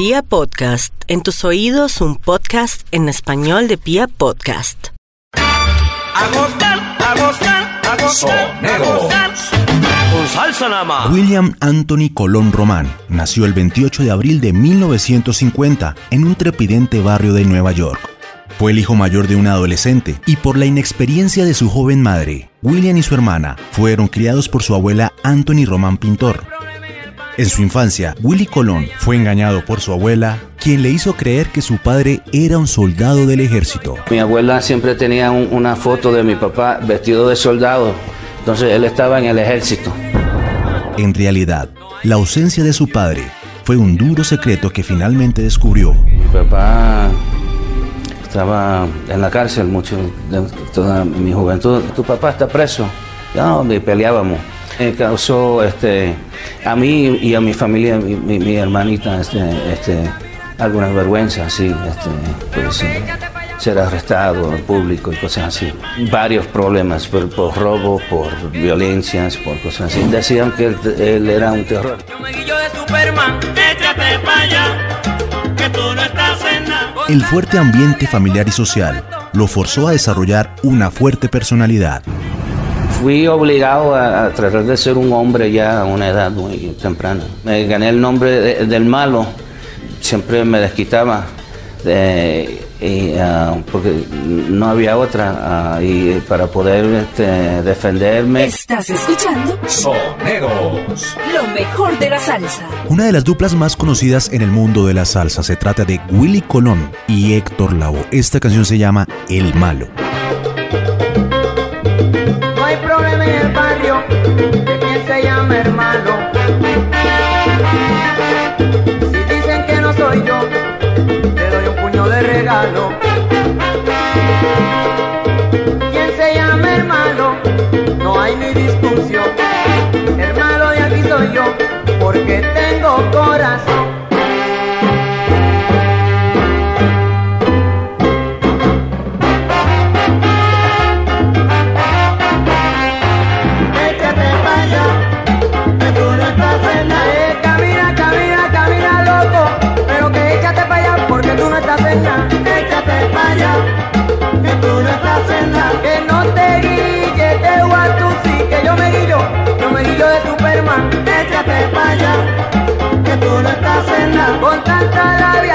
Pia Podcast, en tus oídos un podcast en español de Pia Podcast. A gozar, a gozar, a gozar, a gozar. Con salsa nada más. William Anthony Colón Román nació el 28 de abril de 1950 en un trepidente barrio de Nueva York. Fue el hijo mayor de una adolescente y por la inexperiencia de su joven madre, William y su hermana fueron criados por su abuela Anthony Román Pintor. En su infancia, Willy Colón fue engañado por su abuela, quien le hizo creer que su padre era un soldado del ejército. Mi abuela siempre tenía un- una foto de mi papá vestido de soldado, entonces él estaba en el ejército. En realidad, la ausencia de su padre fue un duro secreto que finalmente descubrió. Mi papá estaba en la cárcel mucho de toda mi juventud. Tu papá está preso. No, y peleábamos. Me causó este, a mí y a mi familia, mi, mi- mi hermanita, este, este, algunas vergüenzas, sí, este, pues, eh, ser arrestado en público y cosas así. Varios problemas por, por robo, por violencias, por cosas así. Decían que él, él era un terror. El fuerte ambiente familiar y social lo forzó a desarrollar una fuerte personalidad. Fui obligado a, a tratar de ser un hombre ya a una edad muy temprana. Me gané el nombre de- del malo, siempre me desquitaba, eh, y, ah, porque no había otra, ah, y para poder este, defenderme. Estás escuchando Lo mejor de la salsa. Una de las duplas más conocidas en el mundo de la salsa se trata de Willy Colón y Héctor Lavoe. Esta canción se llama El Malo. El barrio de quien se llama hermano. Si dicen que no soy yo, te doy un puño de regalo. Quien se llama hermano, no hay ni discusión. Hermano de aquí soy yo, porque tengo corazón. Nada. Con tanta labia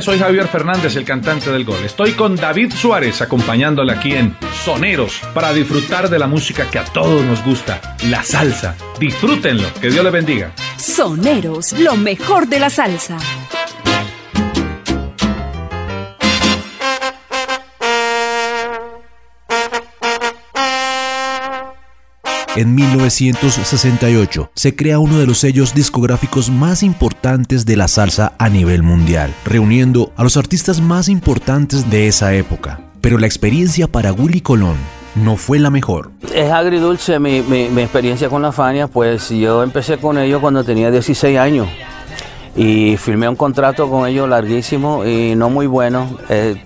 Soy Javier Fernández, el cantante del gol. Estoy con David Suárez acompañándole aquí en Soneros para disfrutar de la música que a todos nos gusta, la salsa. Disfrútenlo, que Dios le bendiga. Soneros, lo mejor de la salsa. En 1968 se crea uno de los sellos discográficos más importantes de la salsa a nivel mundial, reuniendo a los artistas más importantes de esa época. Pero la experiencia para Willy Colón no fue la mejor. Es agridulce mi, mi, mi experiencia con la Fania, pues yo empecé con ellos cuando tenía 16 años y firmé un contrato con ellos larguísimo y no muy bueno. Eh,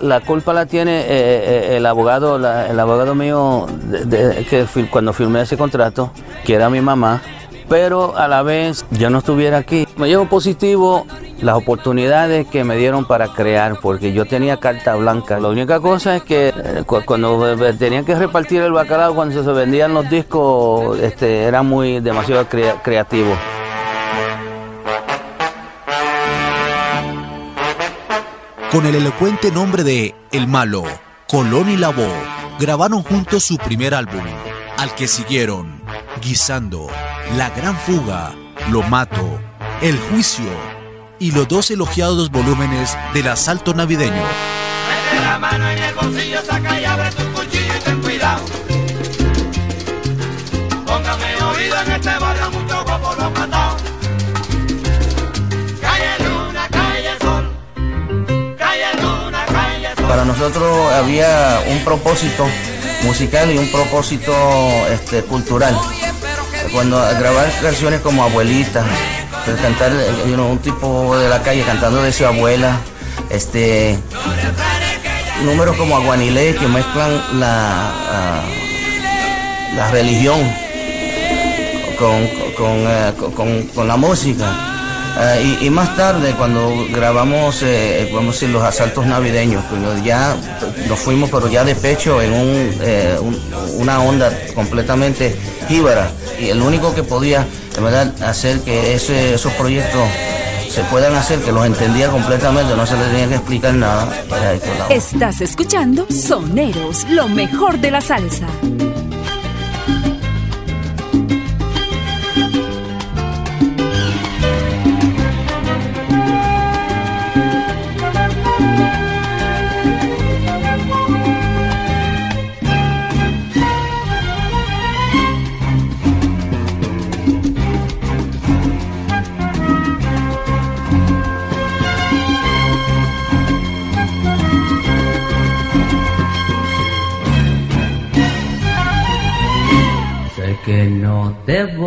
la culpa la tiene eh, eh, el abogado, el abogado mío que cuando firmé ese contrato, que era mi mamá, pero a la vez yo no estuviera aquí. Me llevo positivo las oportunidades que me dieron para crear, porque yo tenía carta blanca. La única cosa es que eh, cuando tenían que repartir el bacalao, cuando se vendían los discos, este, era muy demasiado crea creativo. Con el elocuente nombre de El Malo, Colón y Labo grabaron juntos su primer álbum, al que siguieron Guisando, La Gran Fuga, Lo Mato, El Juicio y los dos elogiados volúmenes del Asalto Navideño. La mano en el bolsillo, saca y cuchillo y ten cuidado. Para nosotros había un propósito musical y un propósito este, cultural. Cuando grabar canciones como Abuelita, cantar un tipo de la calle cantando de su abuela, este números como Aguanilé que mezclan la, uh, la religión con, con, con, con la música. Uh, y, más tarde, cuando grabamos, eh, vamos a decir, los asaltos navideños, pues ya nos fuimos, pero ya de pecho en eh, un, una onda completamente jíbara. Y el único que podía, de verdad, hacer que esos proyectos se puedan hacer, que los entendía completamente, no se les tenía que explicar nada. Estás escuchando Soneros, lo mejor de la salsa.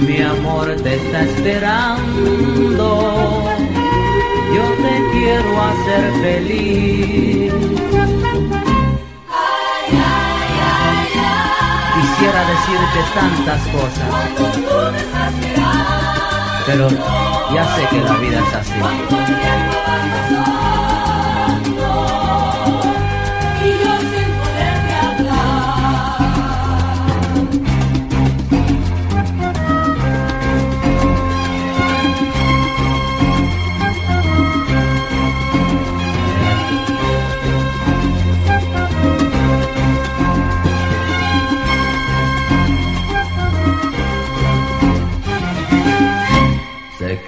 mi amor te está esperando. Yo te quiero hacer feliz. Quisiera decirte tantas cosas, pero ya sé que la vida es así.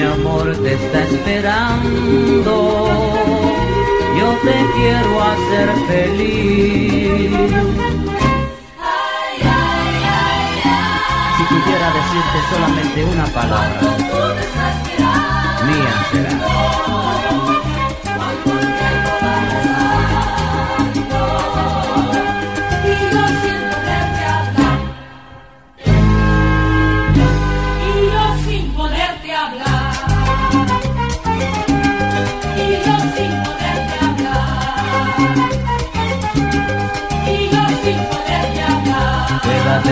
mi amor te está esperando. Yo te quiero hacer feliz. Si pudiera decirte solamente una palabra, mía será.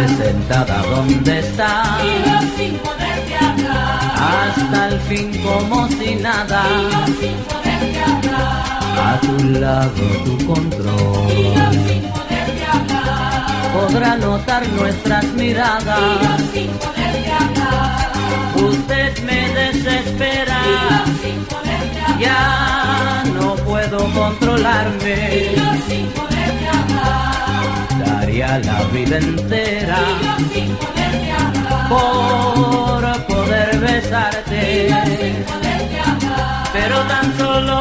Sentada donde está. Y yo sin poderte hablar. Hasta el fin como si nada. Y yo sin poderte hablar. A tu lado tu control. Y yo sin poderte hablar. Podrá notar nuestras miradas. Y yo sin poderte hablar. Usted me desespera. Y yo sin poderte hablar. Ya no puedo controlarme. Y yo sin la vida entera sin poderte por poder besarte. pero tan solo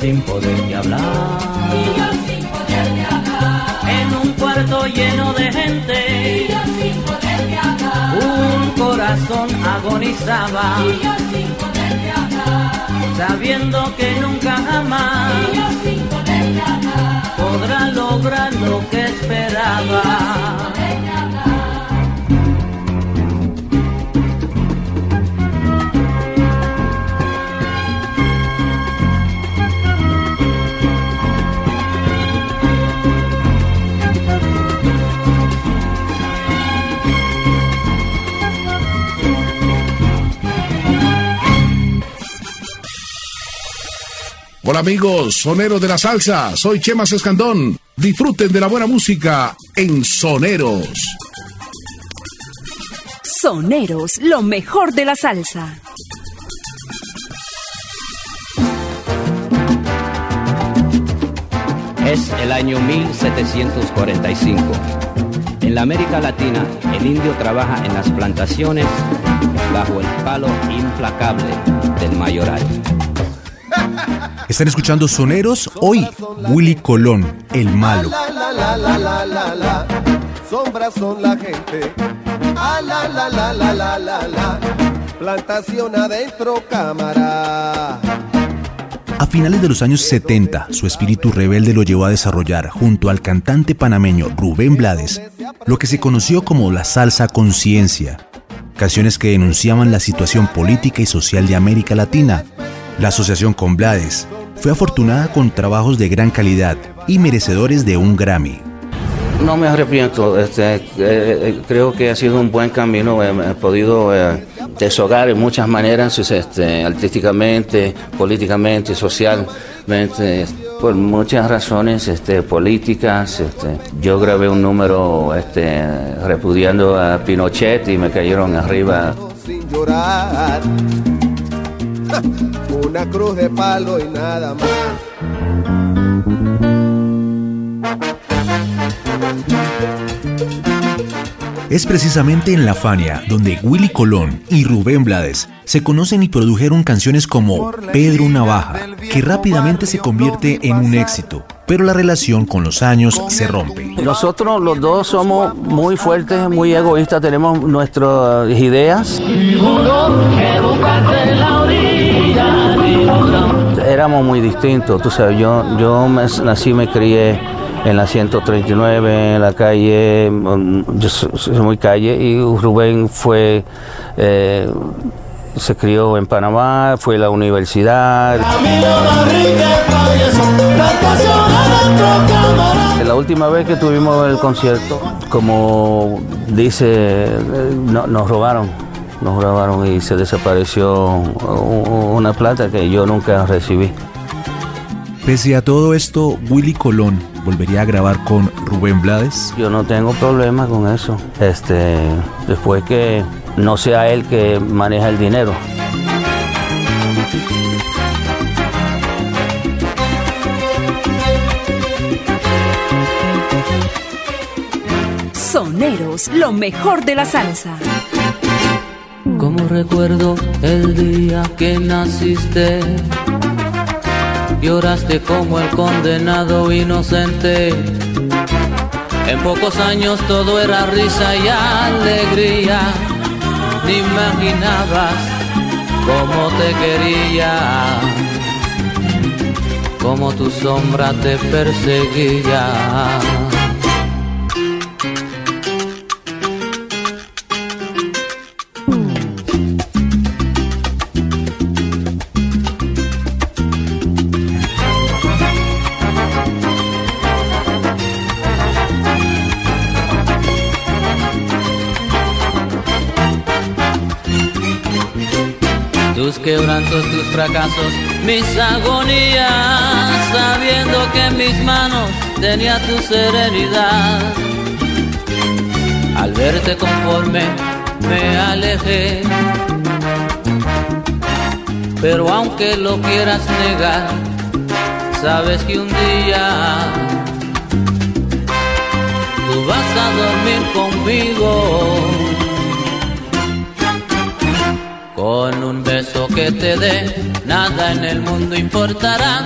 sin poderte hablar. Y yo sin poderte hablar. En un cuarto lleno de gente. Y yo sin poderte hablar. Un corazón agonizaba. Y yo sin poderte hablar. Sabiendo que nunca jamás. Y yo sin poderte hablar. Podrá lograr lo que esperaba. Hola amigos, soneros de la salsa, soy Chema Escandón. Disfruten de la buena música en Soneros. Soneros, lo mejor de la salsa. Es el año 1745. En la América Latina, el indio trabaja en las plantaciones bajo el palo implacable del mayoral. Están escuchando Soneros hoy, Willy Colón, el malo. Sombras son la gente. La, la, la, la, la, la, la. Plantación adentro, cámara. A finales de los años 70, su espíritu rebelde lo llevó a desarrollar, junto al cantante panameño Rubén Blades, lo que se conoció como la salsa conciencia, canciones que denunciaban la situación política y social de América Latina. La asociación con Blades fue afortunada con trabajos de gran calidad y merecedores de un Grammy. No me arrepiento, este, eh, eh, creo que ha sido un buen camino, he, he podido eh, deshogar en muchas maneras, este, artísticamente, políticamente, socialmente, por muchas razones este, políticas. Este, yo grabé un número este, repudiando a Pinochet y me cayeron arriba. Sin llorar. Una cruz de palo y nada más. Es precisamente en La Fania donde Willy Colón y Rubén Blades se conocen y produjeron canciones como Pedro Navaja, que rápidamente se convierte en un éxito, pero la relación con los años se rompe. Nosotros los dos somos muy fuertes, muy egoístas, tenemos nuestras ideas. Éramos muy distintos, tú sabes, yo, yo me, nací, me crié en la 139, en la calle, mm, yo soy muy calle, y Rubén fue, eh, se crió en Panamá, fue a la universidad. La última vez que tuvimos el concierto, como dice, nos robaron, nos robaron y se desapareció una plata que yo nunca recibí. Pese a todo esto, Willy Colón volvería a grabar con Rubén Blades. Yo no tengo problema con eso. Este, después que no sea él que maneja el dinero. Soneros, lo mejor de la salsa. Recuerdo el día que naciste, lloraste como el condenado inocente. En pocos años todo era risa y alegría, ni imaginabas cómo te quería, cómo tu sombra te perseguía. Quebrantos, tus fracasos, mis agonías, sabiendo que mis manos tenía tu serenidad. Al verte conforme me alejé, pero aunque lo quieras negar, sabes que un día tú vas a dormir conmigo con un beso que te dé, nada en el mundo importará.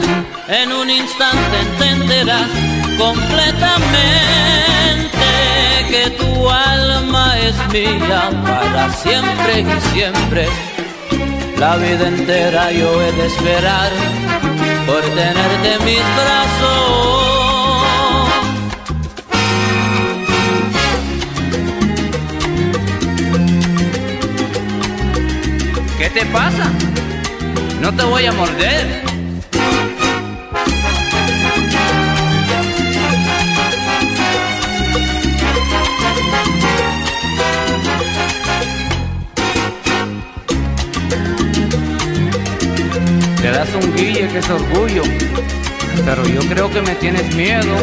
En un instante entenderás completamente que tu alma es mía para siempre y siempre. La vida entera yo he de esperar por tenerte en mis brazos. Te pasa? No te voy a morder. Te das un guille que es orgullo, pero yo creo que me tienes miedo.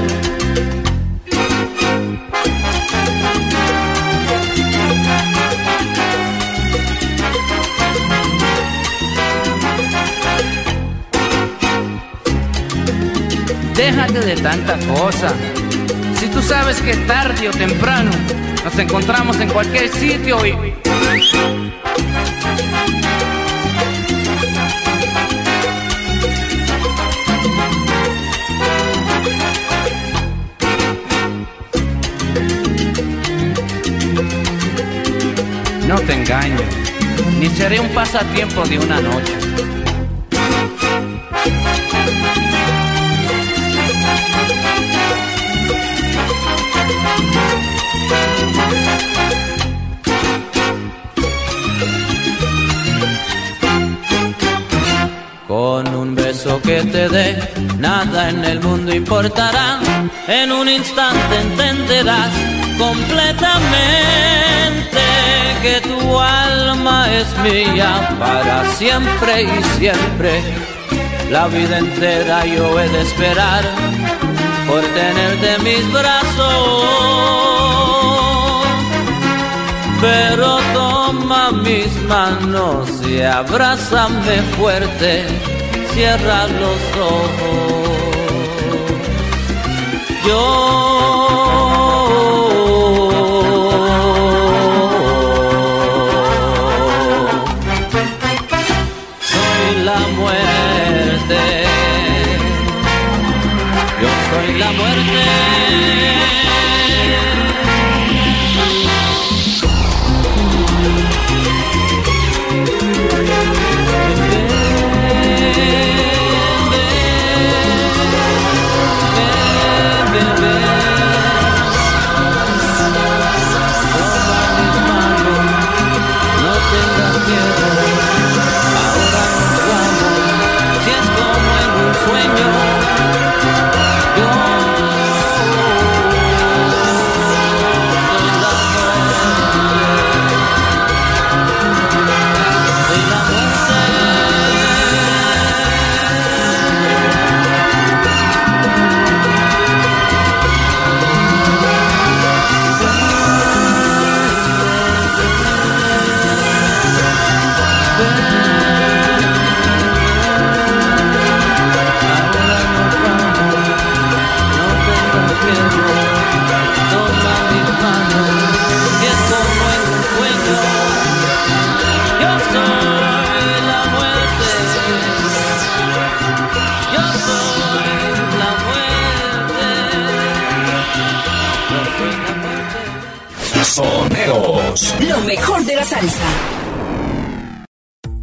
Déjate de tanta cosa. Si tú sabes que tarde o temprano nos encontramos en cualquier sitio y... No te engaño, ni seré un pasatiempo de una noche. Que te dé, nada en el mundo importará. En un instante entenderás completamente que tu alma es mía para siempre y siempre. La vida entera yo he de esperar por tenerte en mis brazos. Pero toma mis manos y abrázame fuerte, cierra los ojos. Yo Lo mejor de la salsa.